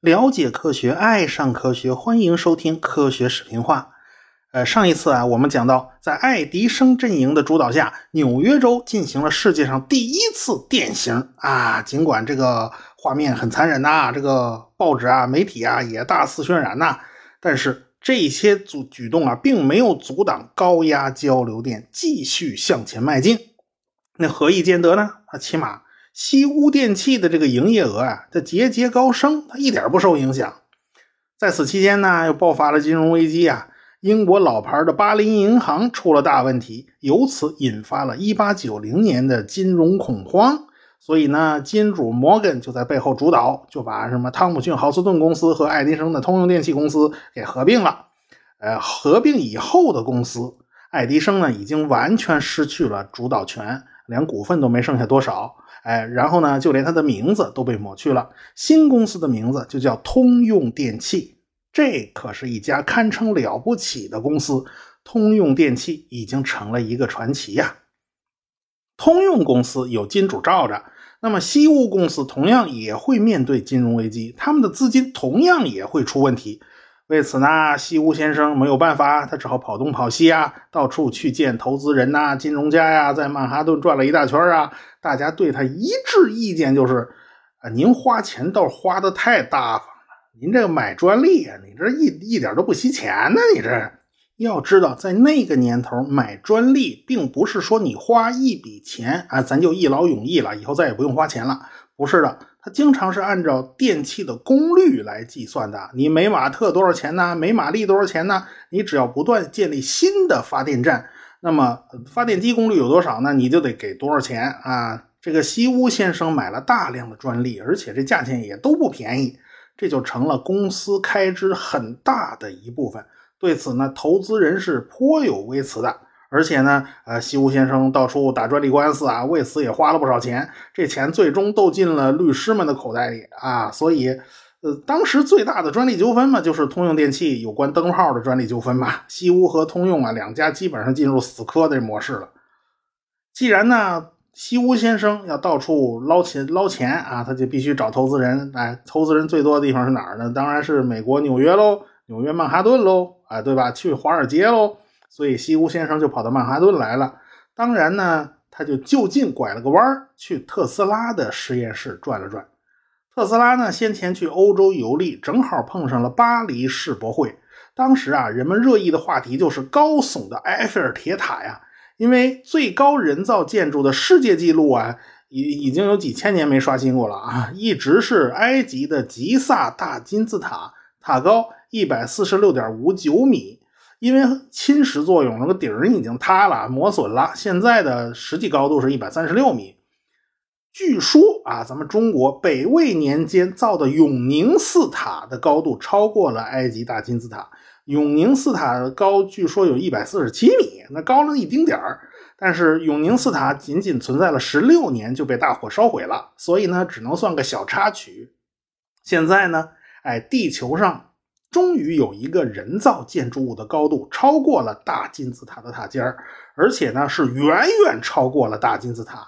了解科学，爱上科学，欢迎收听科学视频化。呃，上一次啊，我们讲到，在爱迪生阵营的主导下，纽约州进行了世界上第一次电刑啊。尽管这个画面很残忍呐，这个报纸啊、媒体啊也大肆渲染呐，但是这些阻举动啊，并没有阻挡高压交流电继续向前迈进。那何以见得呢？啊，起码。西屋电器的这个营业额啊，它节节高升，它一点不受影响。在此期间呢，又爆发了金融危机啊，英国老牌的巴林银行出了大问题，由此引发了1890年的金融恐慌。所以呢，金主摩根就在背后主导，就把什么汤姆逊豪斯顿公司和爱迪生的通用电气公司给合并了。呃，合并以后的公司，爱迪生呢已经完全失去了主导权，连股份都没剩下多少。哎，然后呢，就连他的名字都被抹去了。新公司的名字就叫通用电气，这可是一家堪称了不起的公司。通用电气已经成了一个传奇呀。通用公司有金主罩着，那么西屋公司同样也会面对金融危机，他们的资金同样也会出问题。为此呢，西屋先生没有办法，他只好跑东跑西啊，到处去见投资人呐、金融家呀，在曼哈顿转了一大圈啊。大家对他一致意见就是：啊，您花钱倒是花的太大方了。您这买专利啊，你这一一点都不惜钱呢。你这要知道，在那个年头买专利，并不是说你花一笔钱啊，咱就一劳永逸了，以后再也不用花钱了。不是的。它经常是按照电器的功率来计算的，你每瓦特多少钱呢？每马力多少钱呢？你只要不断建立新的发电站，那么发电机功率有多少呢？你就得给多少钱啊？这个西屋先生买了大量的专利，而且这价钱也都不便宜，这就成了公司开支很大的一部分。对此呢，投资人是颇有微词的。而且呢，呃，西屋先生到处打专利官司啊，为此也花了不少钱，这钱最终都进了律师们的口袋里啊。所以，呃，当时最大的专利纠纷嘛，就是通用电气有关灯泡的专利纠纷嘛。西屋和通用啊两家基本上进入死磕的模式了。既然呢，西屋先生要到处捞钱捞钱啊，他就必须找投资人。哎，投资人最多的地方是哪儿呢？当然是美国纽约喽，纽约曼哈顿喽，啊，对吧？去华尔街喽。所以西屋先生就跑到曼哈顿来了。当然呢，他就就近拐了个弯儿，去特斯拉的实验室转了转。特斯拉呢，先前去欧洲游历，正好碰上了巴黎世博会。当时啊，人们热议的话题就是高耸的埃菲尔铁塔呀。因为最高人造建筑的世界纪录啊，已已经有几千年没刷新过了啊，一直是埃及的吉萨大金字塔，塔高一百四十六点五九米。因为侵蚀作用，那个顶已经塌了、磨损了。现在的实际高度是一百三十六米。据说啊，咱们中国北魏年间造的永宁寺塔的高度超过了埃及大金字塔。永宁寺塔高据说有一百四十七米，那高了一丁点儿。但是永宁寺塔仅仅存在了十六年就被大火烧毁了，所以呢，只能算个小插曲。现在呢，哎，地球上。终于有一个人造建筑物的高度超过了大金字塔的塔尖儿，而且呢是远远超过了大金字塔。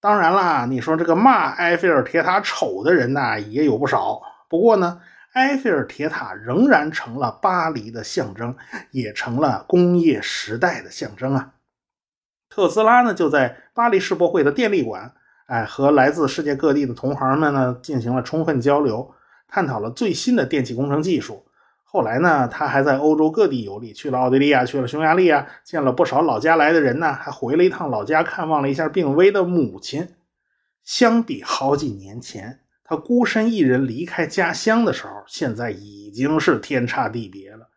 当然啦，你说这个骂埃菲尔铁塔丑的人呢也有不少。不过呢，埃菲尔铁塔仍然成了巴黎的象征，也成了工业时代的象征啊。特斯拉呢就在巴黎世博会的电力馆，哎，和来自世界各地的同行们呢进行了充分交流。探讨了最新的电气工程技术。后来呢，他还在欧洲各地游历，去了奥地利啊，去了匈牙利啊，见了不少老家来的人呢，还回了一趟老家，看望了一下病危的母亲。相比好几年前他孤身一人离开家乡的时候，现在已经是天差地别了。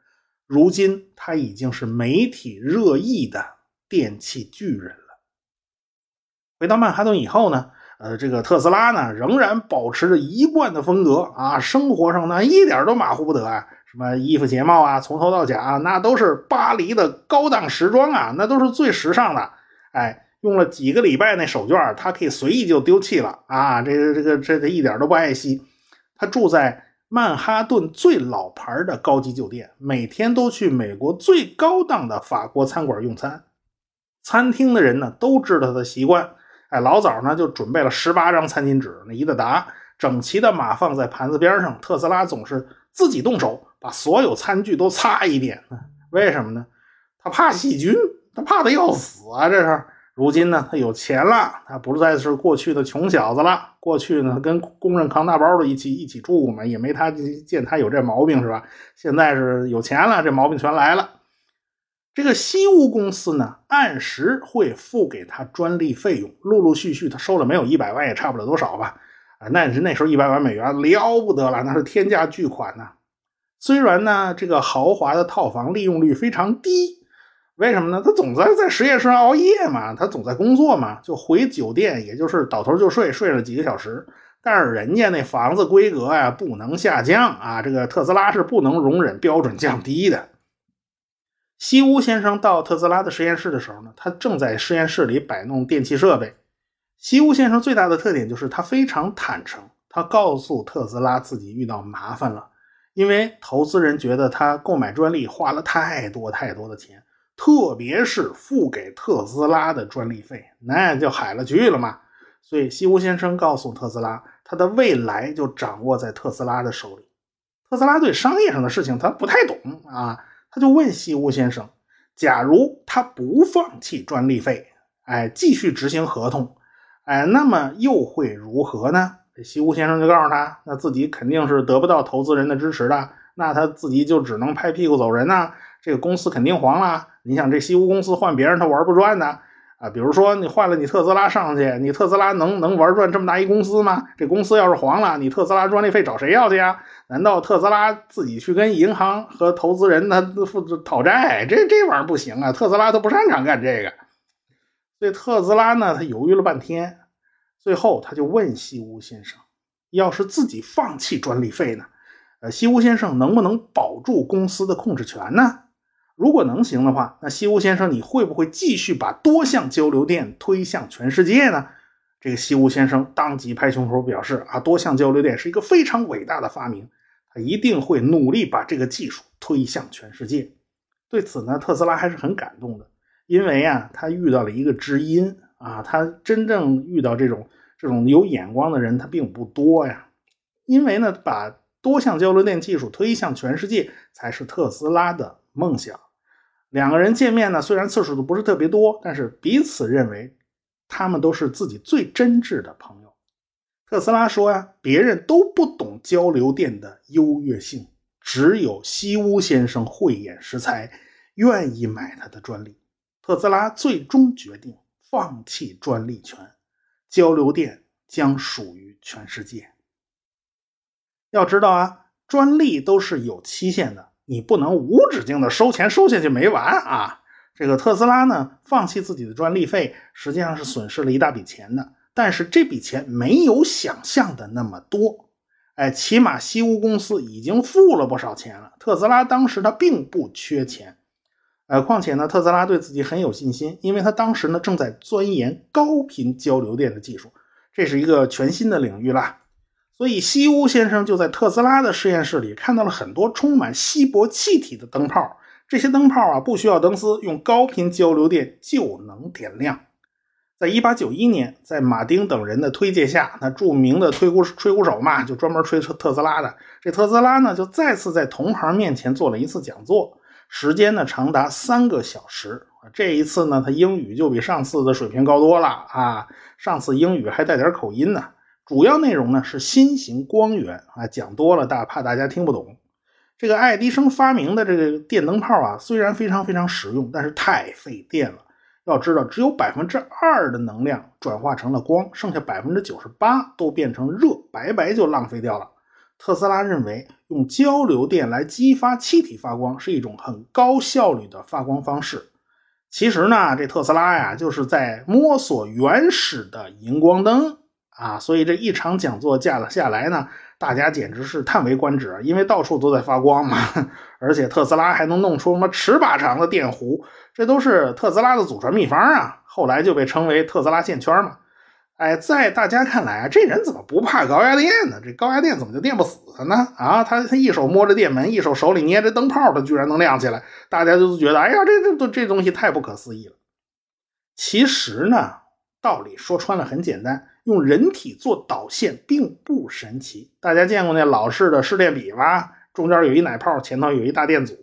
如今他已经是媒体热议的电气巨人了。回到曼哈顿以后呢？呃，这个特斯拉呢，仍然保持着一贯的风格啊，生活上呢一点都马虎不得啊，什么衣服鞋帽啊，从头到脚啊那都是巴黎的高档时装啊，那都是最时尚的。哎，用了几个礼拜那手绢，他可以随意就丢弃了啊，这个这个这个一点都不爱惜。他住在曼哈顿最老牌的高级酒店，每天都去美国最高档的法国餐馆用餐。餐厅的人呢都知道他的习惯，哎，老早呢就准备了十八张餐巾纸，那一大沓，整齐的码放在盘子边上。特斯拉总是自己动手把所有餐具都擦一遍，为什么呢？他怕细菌，他怕的要死啊！这是。如今呢，他有钱了，他不再是过去的穷小子了。过去呢，跟工人扛大包的一起一起住嘛，也没他见他有这毛病是吧？现在是有钱了，这毛病全来了。这个西屋公司呢，按时会付给他专利费用，陆陆续续他收了没有一百万，也差不了多少吧？啊，那是那时候一百万美元了不得了，那是天价巨款呐。虽然呢，这个豪华的套房利用率非常低。为什么呢？他总在在实验室熬夜嘛，他总在工作嘛，就回酒店，也就是倒头就睡，睡了几个小时。但是人家那房子规格呀，不能下降啊，这个特斯拉是不能容忍标准降低的。西屋先生到特斯拉的实验室的时候呢，他正在实验室里摆弄电器设备。西屋先生最大的特点就是他非常坦诚，他告诉特斯拉自己遇到麻烦了，因为投资人觉得他购买专利花了太多太多的钱。特别是付给特斯拉的专利费，那就海了去了嘛。所以西屋先生告诉特斯拉，他的未来就掌握在特斯拉的手里。特斯拉对商业上的事情他不太懂啊，他就问西屋先生：假如他不放弃专利费，哎，继续执行合同，哎，那么又会如何呢？这西屋先生就告诉他，那自己肯定是得不到投资人的支持的，那他自己就只能拍屁股走人呐。这个公司肯定黄了。你想，这西屋公司换别人他玩不转呢？啊比如说你换了你特斯拉上去，你特斯拉能能玩转这么大一公司吗？这公司要是黄了，你特斯拉专利费找谁要去呀？难道特斯拉自己去跟银行和投资人他负责讨债？这这玩意儿不行啊！特斯拉他不擅长干这个。所以特斯拉呢，他犹豫了半天，最后他就问西屋先生：要是自己放弃专利费呢？呃，西屋先生能不能保住公司的控制权呢？如果能行的话，那西屋先生，你会不会继续把多项交流电推向全世界呢？这个西屋先生当即拍胸脯表示：“啊，多项交流电是一个非常伟大的发明，他一定会努力把这个技术推向全世界。”对此呢，特斯拉还是很感动的，因为啊，他遇到了一个知音啊，他真正遇到这种这种有眼光的人，他并不多呀。因为呢，把多项交流电技术推向全世界，才是特斯拉的梦想。两个人见面呢，虽然次数都不是特别多，但是彼此认为他们都是自己最真挚的朋友。特斯拉说呀，别人都不懂交流电的优越性，只有西屋先生慧眼识才，愿意买他的专利。特斯拉最终决定放弃专利权，交流电将属于全世界。要知道啊，专利都是有期限的。你不能无止境的收钱收下去没完啊！这个特斯拉呢，放弃自己的专利费，实际上是损失了一大笔钱的。但是这笔钱没有想象的那么多，哎，起码西屋公司已经付了不少钱了。特斯拉当时他并不缺钱，呃，况且呢，特斯拉对自己很有信心，因为他当时呢正在钻研高频交流电的技术，这是一个全新的领域啦。所以，西屋先生就在特斯拉的实验室里看到了很多充满稀薄气体的灯泡。这些灯泡啊，不需要灯丝，用高频交流电就能点亮。在1891年，在马丁等人的推荐下，那著名的吹鼓吹鼓手嘛，就专门吹特斯拉的。这特斯拉呢，就再次在同行面前做了一次讲座，时间呢长达三个小时。这一次呢，他英语就比上次的水平高多了啊！上次英语还带点口音呢。主要内容呢是新型光源啊，讲多了大怕大家听不懂。这个爱迪生发明的这个电灯泡啊，虽然非常非常实用，但是太费电了。要知道，只有百分之二的能量转化成了光，剩下百分之九十八都变成热，白白就浪费掉了。特斯拉认为，用交流电来激发气体发光是一种很高效率的发光方式。其实呢，这特斯拉呀，就是在摸索原始的荧光灯。啊，所以这一场讲座架了下来呢，大家简直是叹为观止，因为到处都在发光嘛，而且特斯拉还能弄出什么尺把长的电弧，这都是特斯拉的祖传秘方啊。后来就被称为特斯拉线圈嘛。哎，在大家看来啊，这人怎么不怕高压电呢？这高压电怎么就电不死他呢？啊，他他一手摸着电门，一手手里捏着灯泡，他居然能亮起来，大家就觉得，哎呀，这这这这东西太不可思议了。其实呢，道理说穿了很简单，用人体做导线并不神奇。大家见过那老式的试电笔吗？中间有一奶泡，前头有一大电阻，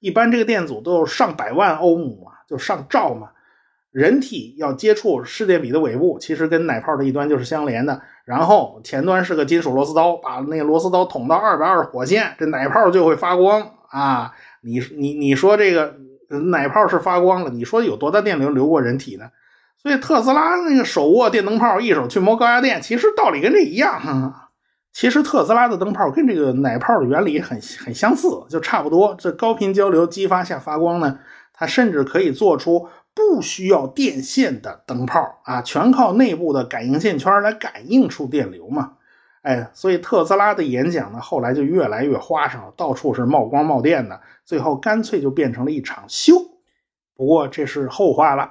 一般这个电阻都有上百万欧姆啊，就上兆嘛。人体要接触试电笔的尾部，其实跟奶泡的一端就是相连的，然后前端是个金属螺丝刀，把那个螺丝刀捅到二百二火线，这奶泡就会发光啊！你你你说这个奶泡是发光了，你说有多大电流流过人体呢？所以特斯拉那个手握电灯泡，一手去摸高压电，其实道理跟这一样哈。其实特斯拉的灯泡跟这个奶泡的原理很很相似，就差不多。这高频交流激发下发光呢，它甚至可以做出。不需要电线的灯泡啊，全靠内部的感应线圈来感应出电流嘛。哎，所以特斯拉的演讲呢，后来就越来越花哨，到处是冒光冒电的，最后干脆就变成了一场秀。不过这是后话了。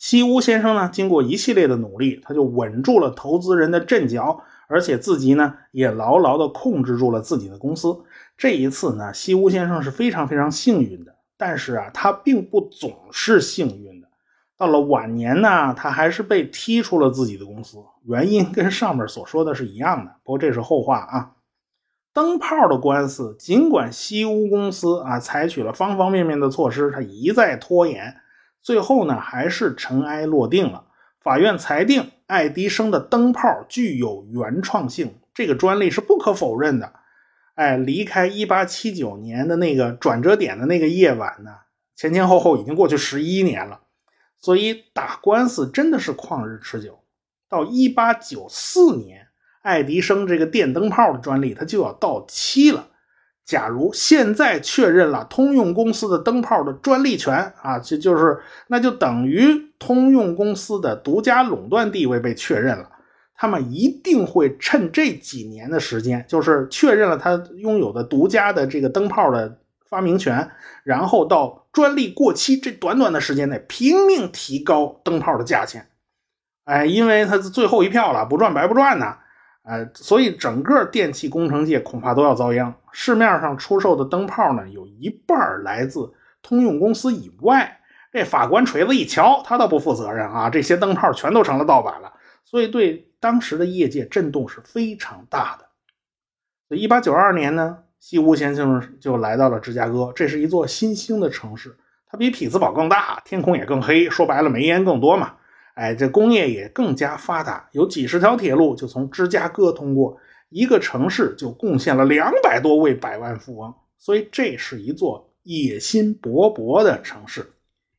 西屋先生呢，经过一系列的努力，他就稳住了投资人的阵脚，而且自己呢，也牢牢地控制住了自己的公司。这一次呢，西屋先生是非常非常幸运的。但是啊，他并不总是幸运的。到了晚年呢，他还是被踢出了自己的公司，原因跟上面所说的是一样的。不过这是后话啊。灯泡的官司，尽管西屋公司啊采取了方方面面的措施，他一再拖延，最后呢还是尘埃落定了。法院裁定爱迪生的灯泡具有原创性，这个专利是不可否认的。哎，离开一八七九年的那个转折点的那个夜晚呢，前前后后已经过去十一年了，所以打官司真的是旷日持久。到一八九四年，爱迪生这个电灯泡的专利它就要到期了。假如现在确认了通用公司的灯泡的专利权啊，这就是那就等于通用公司的独家垄断地位被确认了。他们一定会趁这几年的时间，就是确认了他拥有的独家的这个灯泡的发明权，然后到专利过期这短短的时间内拼命提高灯泡的价钱。哎，因为他最后一票了，不赚白不赚呐。呃，所以整个电气工程界恐怕都要遭殃。市面上出售的灯泡呢，有一半来自通用公司以外。这法官锤子一瞧，他倒不负责任啊，这些灯泡全都成了盗版了。所以对。当时的业界震动是非常大的。一八九二年呢，西屋先生就来到了芝加哥。这是一座新兴的城市，它比匹兹堡更大，天空也更黑。说白了，煤烟更多嘛。哎，这工业也更加发达，有几十条铁路就从芝加哥通过。一个城市就贡献了两百多位百万富翁。所以，这是一座野心勃勃的城市。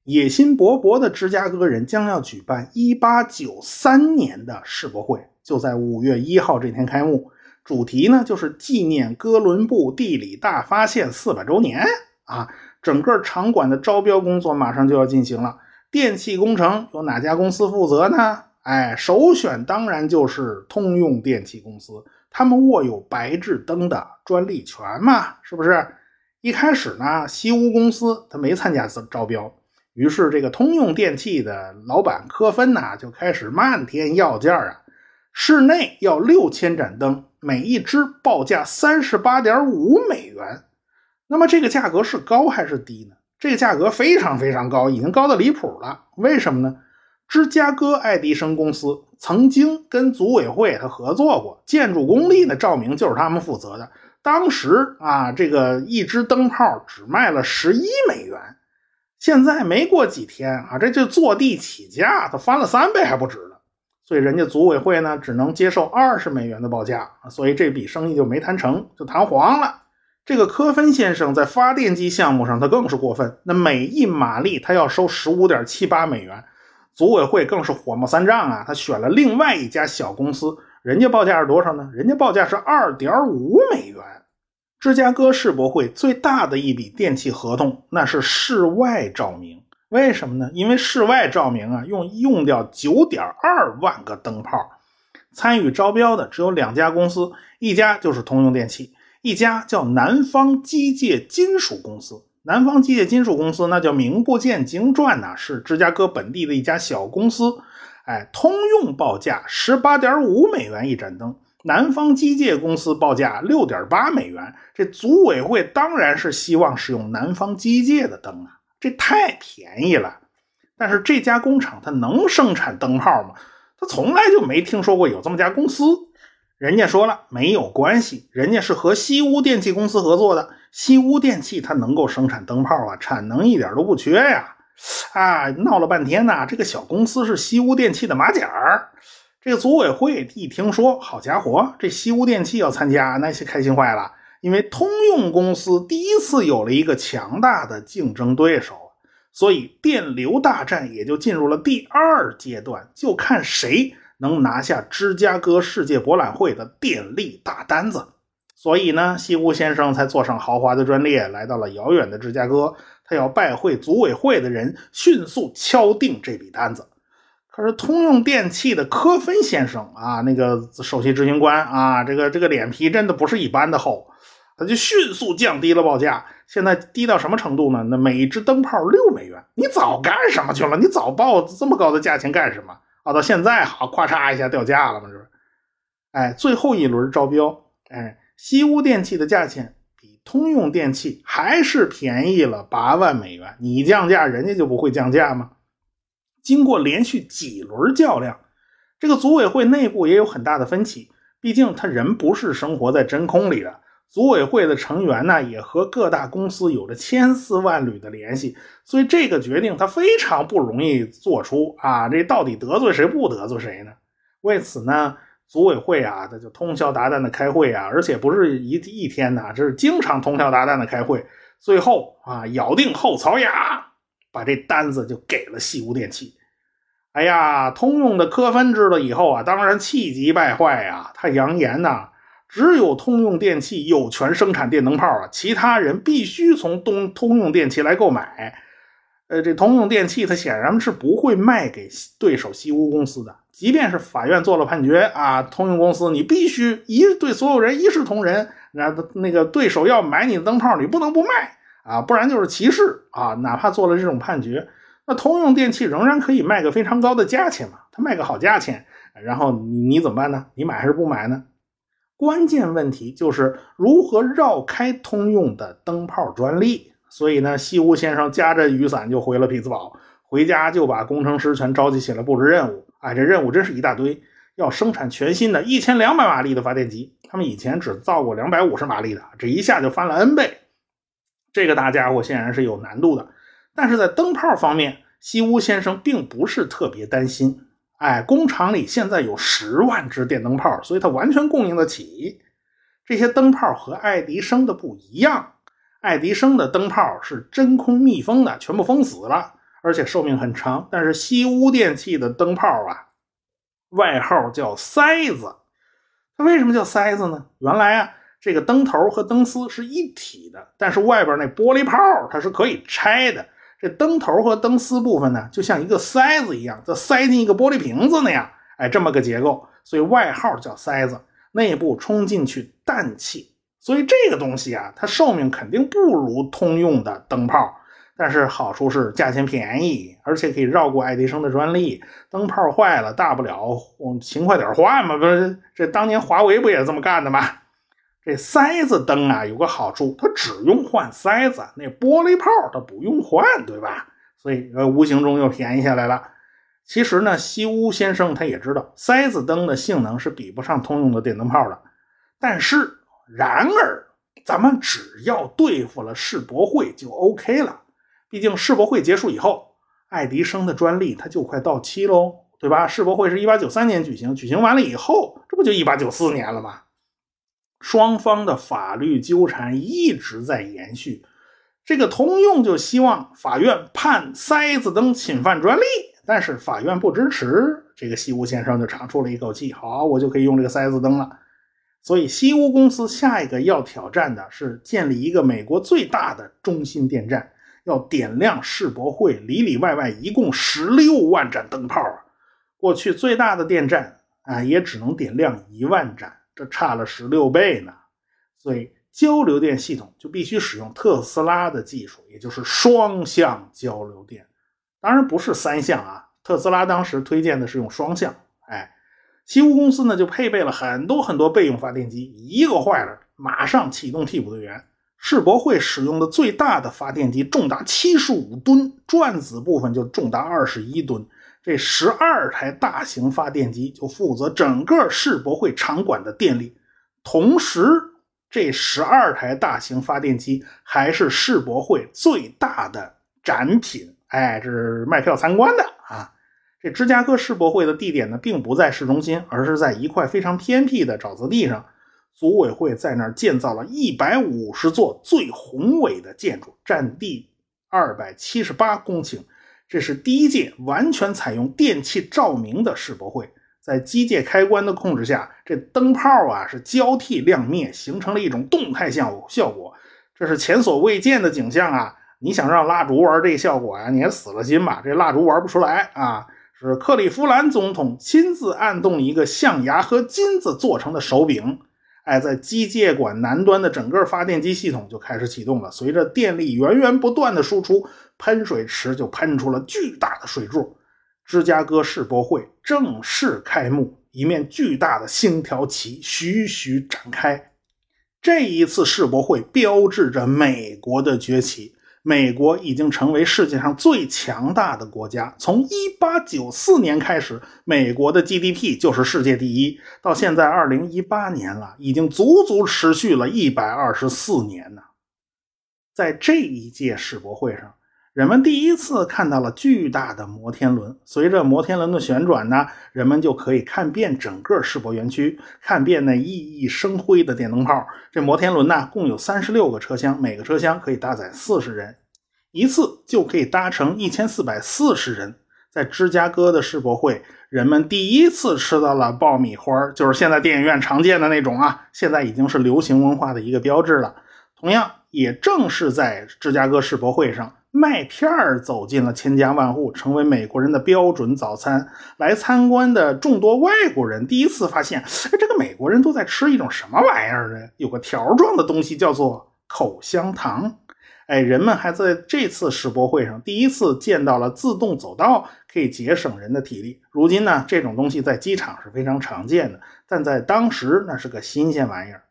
野心勃勃的芝加哥人将要举办1893年的世博会，就在5月1号这天开幕。主题呢就是纪念哥伦布地理大发现400周年啊！整个场馆的招标工作马上就要进行了。电气工程由哪家公司负责呢？哎，首选当然就是通用电气公司，他们握有白炽灯的专利权嘛，是不是？一开始呢，西屋公司他没参加招标。于是，这个通用电气的老板科芬呐，就开始漫天要价啊！室内要六千盏灯，每一只报价三十八点五美元。那么，这个价格是高还是低呢？这个价格非常非常高，已经高的离谱了。为什么呢？芝加哥爱迪生公司曾经跟组委会他合作过，建筑工地的，照明就是他们负责的。当时啊，这个一只灯泡只卖了十一美元。现在没过几天啊，这就坐地起价，它翻了三倍还不止呢。所以人家组委会呢，只能接受二十美元的报价，所以这笔生意就没谈成就谈黄了。这个科芬先生在发电机项目上他更是过分，那每一马力他要收十五点七八美元，组委会更是火冒三丈啊，他选了另外一家小公司，人家报价是多少呢？人家报价是二点五美元。芝加哥世博会最大的一笔电气合同，那是室外照明。为什么呢？因为室外照明啊，用用掉九点二万个灯泡。参与招标的只有两家公司，一家就是通用电器，一家叫南方机械金属公司。南方机械金属公司那叫名不见经传呐，是芝加哥本地的一家小公司。哎，通用报价十八点五美元一盏灯。南方机械公司报价六点八美元，这组委会当然是希望使用南方机械的灯啊，这太便宜了。但是这家工厂它能生产灯泡吗？他从来就没听说过有这么家公司。人家说了没有关系，人家是和西屋电器公司合作的。西屋电器它能够生产灯泡啊，产能一点都不缺呀。啊，闹了半天呢，这个小公司是西屋电器的马甲儿。这个组委会一听说，好家伙，这西屋电器要参加，那些开心坏了。因为通用公司第一次有了一个强大的竞争对手，所以电流大战也就进入了第二阶段，就看谁。能拿下芝加哥世界博览会的电力大单子，所以呢，西屋先生才坐上豪华的专列，来到了遥远的芝加哥。他要拜会组委会的人，迅速敲定这笔单子。可是通用电气的科芬先生啊，那个首席执行官啊，这个这个脸皮真的不是一般的厚，他就迅速降低了报价。现在低到什么程度呢？那每一只灯泡六美元，你早干什么去了？你早报这么高的价钱干什么？好，到现在好，咵嚓一下掉价了嘛，是不是？哎，最后一轮招标，哎，西屋电器的价钱比通用电器还是便宜了八万美元。你降价，人家就不会降价吗？经过连续几轮较量，这个组委会内部也有很大的分歧。毕竟他人不是生活在真空里的。组委会的成员呢，也和各大公司有着千丝万缕的联系，所以这个决定他非常不容易做出啊！这到底得罪谁不得罪谁呢？为此呢，组委会啊，他就通宵达旦的开会啊，而且不是一一天呐，这是经常通宵达旦的开会。最后啊，咬定后槽牙，把这单子就给了西屋电器。哎呀，通用的科芬知道以后啊，当然气急败坏呀，他扬言呐。只有通用电器有权生产电灯泡啊，其他人必须从东通用电器来购买。呃，这通用电器它显然是不会卖给对手西屋公司的，即便是法院做了判决啊，通用公司你必须一对所有人一视同仁，那那个对手要买你的灯泡，你不能不卖啊，不然就是歧视啊。哪怕做了这种判决，那通用电器仍然可以卖个非常高的价钱嘛，它卖个好价钱，然后你你怎么办呢？你买还是不买呢？关键问题就是如何绕开通用的灯泡专利。所以呢，西屋先生夹着雨伞就回了匹兹堡，回家就把工程师全召集起来布置任务。哎，这任务真是一大堆，要生产全新的一千两百马力的发电机。他们以前只造过两百五十马力的，这一下就翻了 N 倍。这个大家伙显然是有难度的。但是在灯泡方面，西屋先生并不是特别担心。哎，工厂里现在有十万只电灯泡，所以它完全供应得起。这些灯泡和爱迪生的不一样，爱迪生的灯泡是真空密封的，全部封死了，而且寿命很长。但是西屋电器的灯泡啊，外号叫塞子。它为什么叫塞子呢？原来啊，这个灯头和灯丝是一体的，但是外边那玻璃泡它是可以拆的。这灯头和灯丝部分呢，就像一个塞子一样，就塞进一个玻璃瓶子那样，哎，这么个结构，所以外号叫塞子。内部充进去氮气，所以这个东西啊，它寿命肯定不如通用的灯泡，但是好处是价钱便宜，而且可以绕过爱迪生的专利。灯泡坏了，大不了我勤快点换嘛，不是？这当年华为不也这么干的吗？这塞子灯啊，有个好处，它只用换塞子，那玻璃泡它不用换，对吧？所以呃，无形中又便宜下来了。其实呢，西屋先生他也知道，塞子灯的性能是比不上通用的电灯泡的。但是，然而，咱们只要对付了世博会就 OK 了。毕竟世博会结束以后，爱迪生的专利它就快到期喽，对吧？世博会是一八九三年举行，举行完了以后，这不就一八九四年了吗？双方的法律纠缠一直在延续，这个通用就希望法院判塞子灯侵犯专利，但是法院不支持，这个西屋先生就长出了一口气，好，我就可以用这个塞子灯了。所以西屋公司下一个要挑战的是建立一个美国最大的中心电站，要点亮世博会里里外外一共十六万盏灯泡啊！过去最大的电站啊，也只能点亮一万盏。这差了十六倍呢，所以交流电系统就必须使用特斯拉的技术，也就是双向交流电。当然不是三项啊，特斯拉当时推荐的是用双向。哎，西屋公司呢就配备了很多很多备用发电机，一个坏了马上启动替补队员。世博会使用的最大的发电机重达七十五吨，转子部分就重达二十一吨。这十二台大型发电机就负责整个世博会场馆的电力。同时，这十二台大型发电机还是世博会最大的展品。哎，这是卖票参观的啊。这芝加哥世博会的地点呢，并不在市中心，而是在一块非常偏僻的沼泽地上。组委会在那儿建造了一百五十座最宏伟的建筑，占地二百七十八公顷。这是第一届完全采用电气照明的世博会，在机械开关的控制下，这灯泡啊是交替亮灭，形成了一种动态效效果。这是前所未见的景象啊！你想让蜡烛玩这效果呀，你也死了心吧，这蜡烛玩不出来啊！是克利夫兰总统亲自按动一个象牙和金子做成的手柄。哎，在机械馆南端的整个发电机系统就开始启动了。随着电力源源不断的输出，喷水池就喷出了巨大的水柱。芝加哥世博会正式开幕，一面巨大的星条旗徐徐展开。这一次世博会标志着美国的崛起。美国已经成为世界上最强大的国家。从一八九四年开始，美国的 GDP 就是世界第一，到现在二零一八年了，已经足足持续了一百二十四年呢。在这一届世博会上。人们第一次看到了巨大的摩天轮。随着摩天轮的旋转呢，人们就可以看遍整个世博园区，看遍那熠熠生辉的电灯泡。这摩天轮呢，共有三十六个车厢，每个车厢可以搭载四十人，一次就可以搭乘一千四百四十人。在芝加哥的世博会，人们第一次吃到了爆米花，就是现在电影院常见的那种啊，现在已经是流行文化的一个标志了。同样，也正是在芝加哥世博会上。麦片儿走进了千家万户，成为美国人的标准早餐。来参观的众多外国人第一次发现，哎，这个美国人都在吃一种什么玩意儿呢？有个条状的东西叫做口香糖。哎，人们还在这次世博会上第一次见到了自动走道，可以节省人的体力。如今呢，这种东西在机场是非常常见的，但在当时那是个新鲜玩意儿。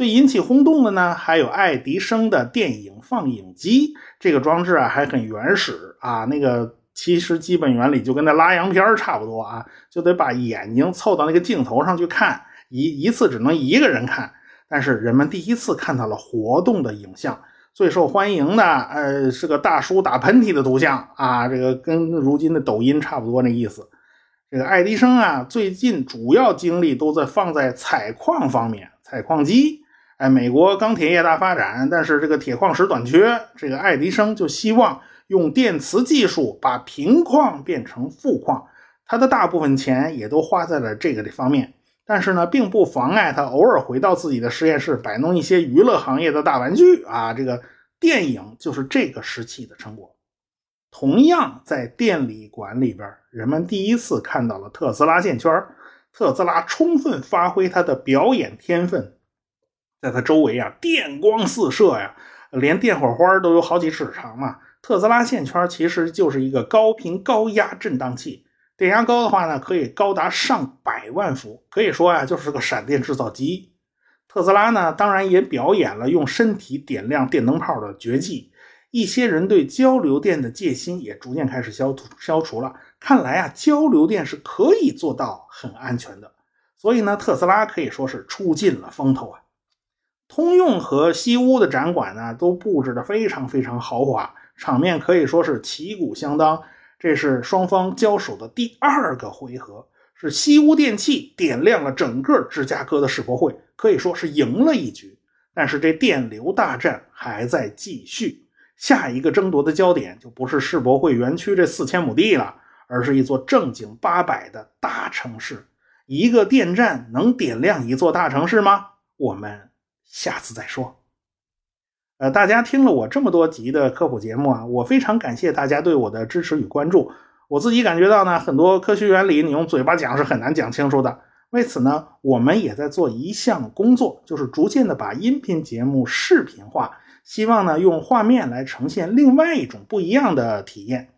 最引起轰动的呢，还有爱迪生的电影放映机。这个装置啊，还很原始啊。那个其实基本原理就跟那拉洋片差不多啊，就得把眼睛凑到那个镜头上去看，一一次只能一个人看。但是人们第一次看到了活动的影像，最受欢迎的，呃，是个大叔打喷嚏的图像啊。这个跟如今的抖音差不多那意思。这个爱迪生啊，最近主要精力都在放在采矿方面。采矿机，哎，美国钢铁业大发展，但是这个铁矿石短缺，这个爱迪生就希望用电磁技术把贫矿变成富矿，他的大部分钱也都花在了这个方面。但是呢，并不妨碍他偶尔回到自己的实验室摆弄一些娱乐行业的大玩具啊。这个电影就是这个时期的成果。同样，在电力馆里边，人们第一次看到了特斯拉线圈。特斯拉充分发挥他的表演天分，在它周围啊，电光四射呀，连电火花都有好几尺长嘛。特斯拉线圈其实就是一个高频高压振荡器，电压高的话呢，可以高达上百万伏，可以说啊，就是个闪电制造机。特斯拉呢，当然也表演了用身体点亮电灯泡的绝技。一些人对交流电的戒心也逐渐开始消消除了。看来啊，交流电是可以做到很安全的。所以呢，特斯拉可以说是出尽了风头啊。通用和西屋的展馆呢，都布置的非常非常豪华，场面可以说是旗鼓相当。这是双方交手的第二个回合，是西屋电器点亮了整个芝加哥的世博会，可以说是赢了一局。但是这电流大战还在继续。下一个争夺的焦点就不是世博会园区这四千亩地了，而是一座正经八百的大城市。一个电站能点亮一座大城市吗？我们下次再说。呃，大家听了我这么多集的科普节目啊，我非常感谢大家对我的支持与关注。我自己感觉到呢，很多科学原理你用嘴巴讲是很难讲清楚的。为此呢，我们也在做一项工作，就是逐渐的把音频节目视频化。希望呢用画面来呈现另外一种不一样的体验。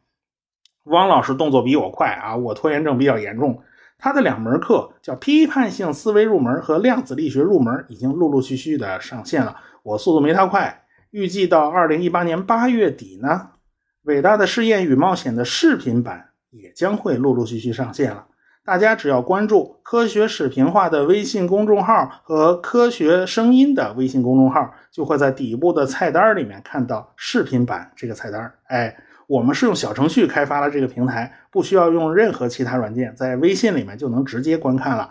汪老师动作比我快啊，我拖延症比较严重。他的两门课叫批判性思维入门和量子力学入门，已经陆陆续续的上线了。我速度没他快，预计到二零一八年八月底呢，伟大的试验与冒险的视频版也将会陆陆续续上线了。大家只要关注“科学视频化”的微信公众号和“科学声音”的微信公众号，就会在底部的菜单里面看到视频版这个菜单。哎，我们是用小程序开发了这个平台，不需要用任何其他软件，在微信里面就能直接观看了。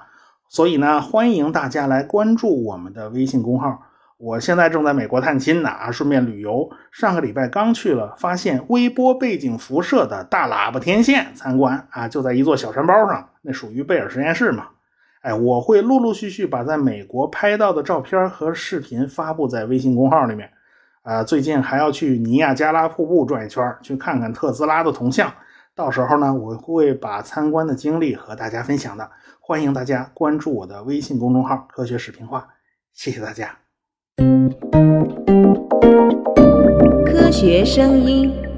所以呢，欢迎大家来关注我们的微信公号。我现在正在美国探亲呢，啊，顺便旅游。上个礼拜刚去了，发现微波背景辐射的大喇叭天线参观啊，就在一座小山包上，那属于贝尔实验室嘛。哎，我会陆陆续续把在美国拍到的照片和视频发布在微信公号里面。啊，最近还要去尼亚加拉瀑布转一圈，去看看特斯拉的铜像。到时候呢，我会把参观的经历和大家分享的。欢迎大家关注我的微信公众号“科学视频化”，谢谢大家。科学声音。